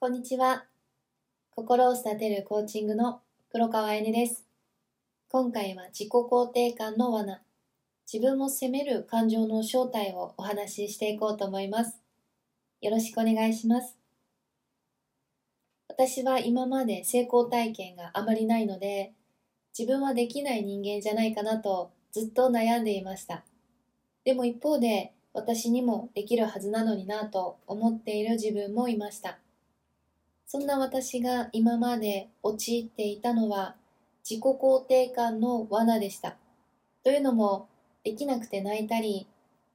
こんにちは。心を育てるコーチングの黒川えねです。今回は自己肯定感の罠、自分を責める感情の正体をお話ししていこうと思います。よろしくお願いします。私は今まで成功体験があまりないので、自分はできない人間じゃないかなとずっと悩んでいました。でも一方で、私にもできるはずなのになと思っている自分もいました。そんな私が今まで陥っていたのは自己肯定感の罠でした。というのも、できなくて泣いたり、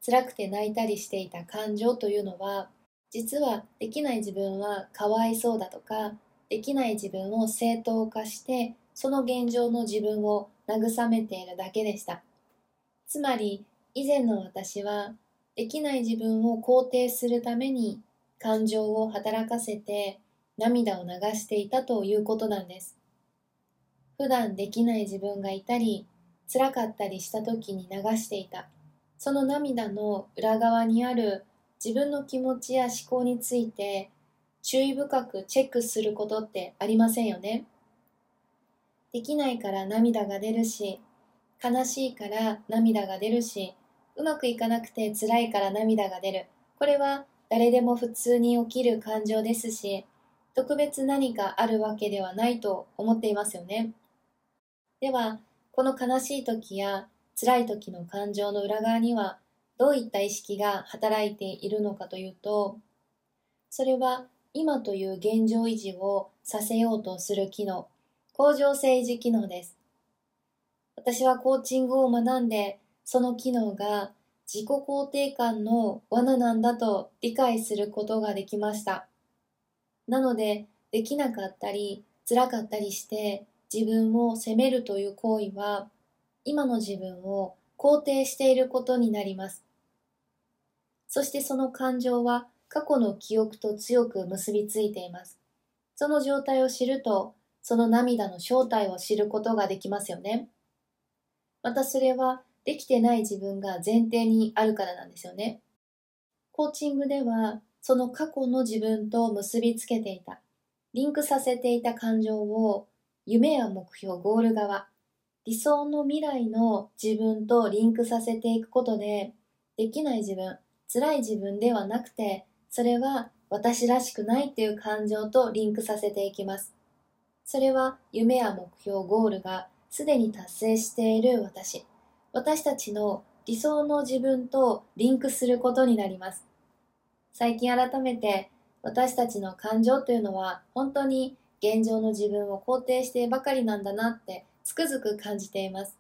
辛くて泣いたりしていた感情というのは、実はできない自分はかわいそうだとか、できない自分を正当化して、その現状の自分を慰めているだけでした。つまり、以前の私は、できない自分を肯定するために感情を働かせて涙を流していたということなんです。普段できない自分がいたり、辛かったりした時に流していた。その涙の裏側にある自分の気持ちや思考について注意深くチェックすることってありませんよね。できないから涙が出るし、悲しいから涙が出るし、うまくいかなくて辛いから涙が出る。これは誰でも普通に起きる感情ですし、特別何かあるわけではないと思っていますよね。では、この悲しい時や辛い時の感情の裏側にはどういった意識が働いているのかというと、それは今という現状維持をさせようとする機能、向上性維持機能です。私はコーチングを学んで、その機能が自己肯定感の罠なんだと理解することができました。なので、できなかったり、辛かったりして自分を責めるという行為は、今の自分を肯定していることになります。そしてその感情は過去の記憶と強く結びついています。その状態を知ると、その涙の正体を知ることができますよね。またそれはできてない自分が前提にあるからなんですよね。コーチングではその過去の自分と結びつけていた、リンクさせていた感情を夢や目標、ゴール側、理想の未来の自分とリンクさせていくことで、できない自分、辛い自分ではなくて、それは私らしくないっていう感情とリンクさせていきます。それは夢や目標、ゴールがすでに達成している私、私たちの理想の自分とリンクすることになります。最近改めて私たちの感情というのは本当に現状の自分を肯定してばかりなんだなってつくづく感じています。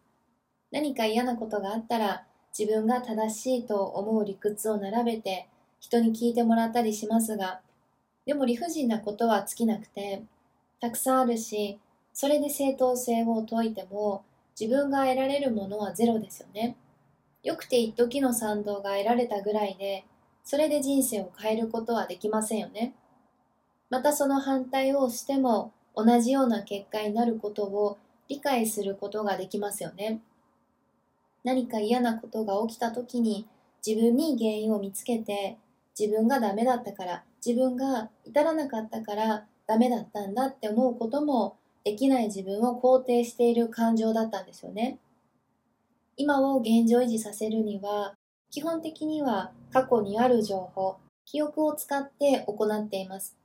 何か嫌なことがあったら自分が正しいと思う理屈を並べて人に聞いてもらったりしますが、でも理不尽なことは尽きなくて、たくさんあるし、それで正当性を説いても自分が得られるものはゼロですよね。よくて一時の賛同が得られたぐらいで、それで人生を変えることはできませんよね。またその反対をしても同じような結果になることを理解することができますよね。何か嫌なことが起きた時に自分に原因を見つけて自分がダメだったから自分が至らなかったからダメだったんだって思うこともできない自分を肯定している感情だったんですよね。今を現状維持させるには基本的には過去にある情報、記憶を使って行っています。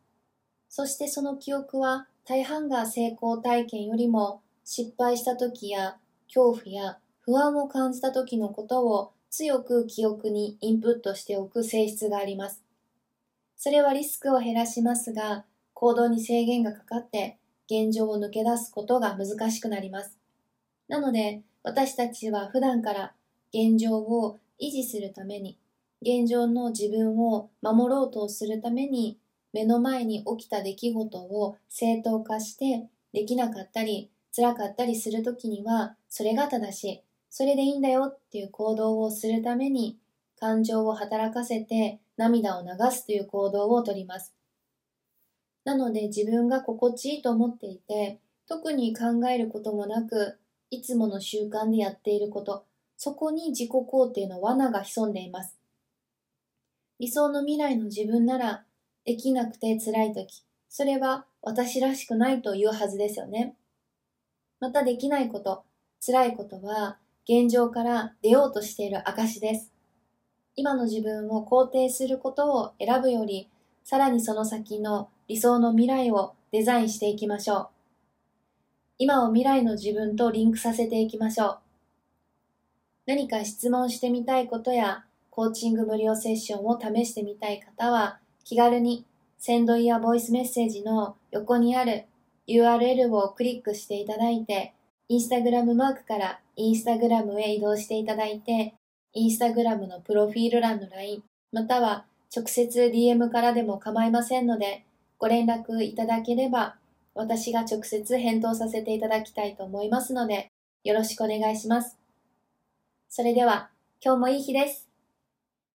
そしてその記憶は大半が成功体験よりも失敗した時や恐怖や不安を感じた時のことを強く記憶にインプットしておく性質があります。それはリスクを減らしますが、行動に制限がかかって現状を抜け出すことが難しくなります。なので私たちは普段から現状を維持するために、現状の自分を守ろうとするために、目の前に起きた出来事を正当化して、できなかったり、辛かったりするときには、それが正しい、それでいいんだよっていう行動をするために、感情を働かせて涙を流すという行動をとります。なので自分が心地いいと思っていて、特に考えることもなく、いつもの習慣でやっていること、そこに自己肯定の罠が潜んでいます。理想の未来の自分なら、できなくて辛い時、それは私らしくないというはずですよね。またできないこと、辛いことは現状から出ようとしている証です。今の自分を肯定することを選ぶより、さらにその先の理想の未来をデザインしていきましょう。今を未来の自分とリンクさせていきましょう。何か質問してみたいことや、コーチング無料セッションを試してみたい方は、気軽にセンドイヤーボイスメッセージの横にある URL をクリックしていただいて、インスタグラムマークからインスタグラムへ移動していただいて、インスタグラムのプロフィール欄の LINE、または直接 DM からでも構いませんので、ご連絡いただければ、私が直接返答させていただきたいと思いますので、よろしくお願いします。それでは、今日もいい日です。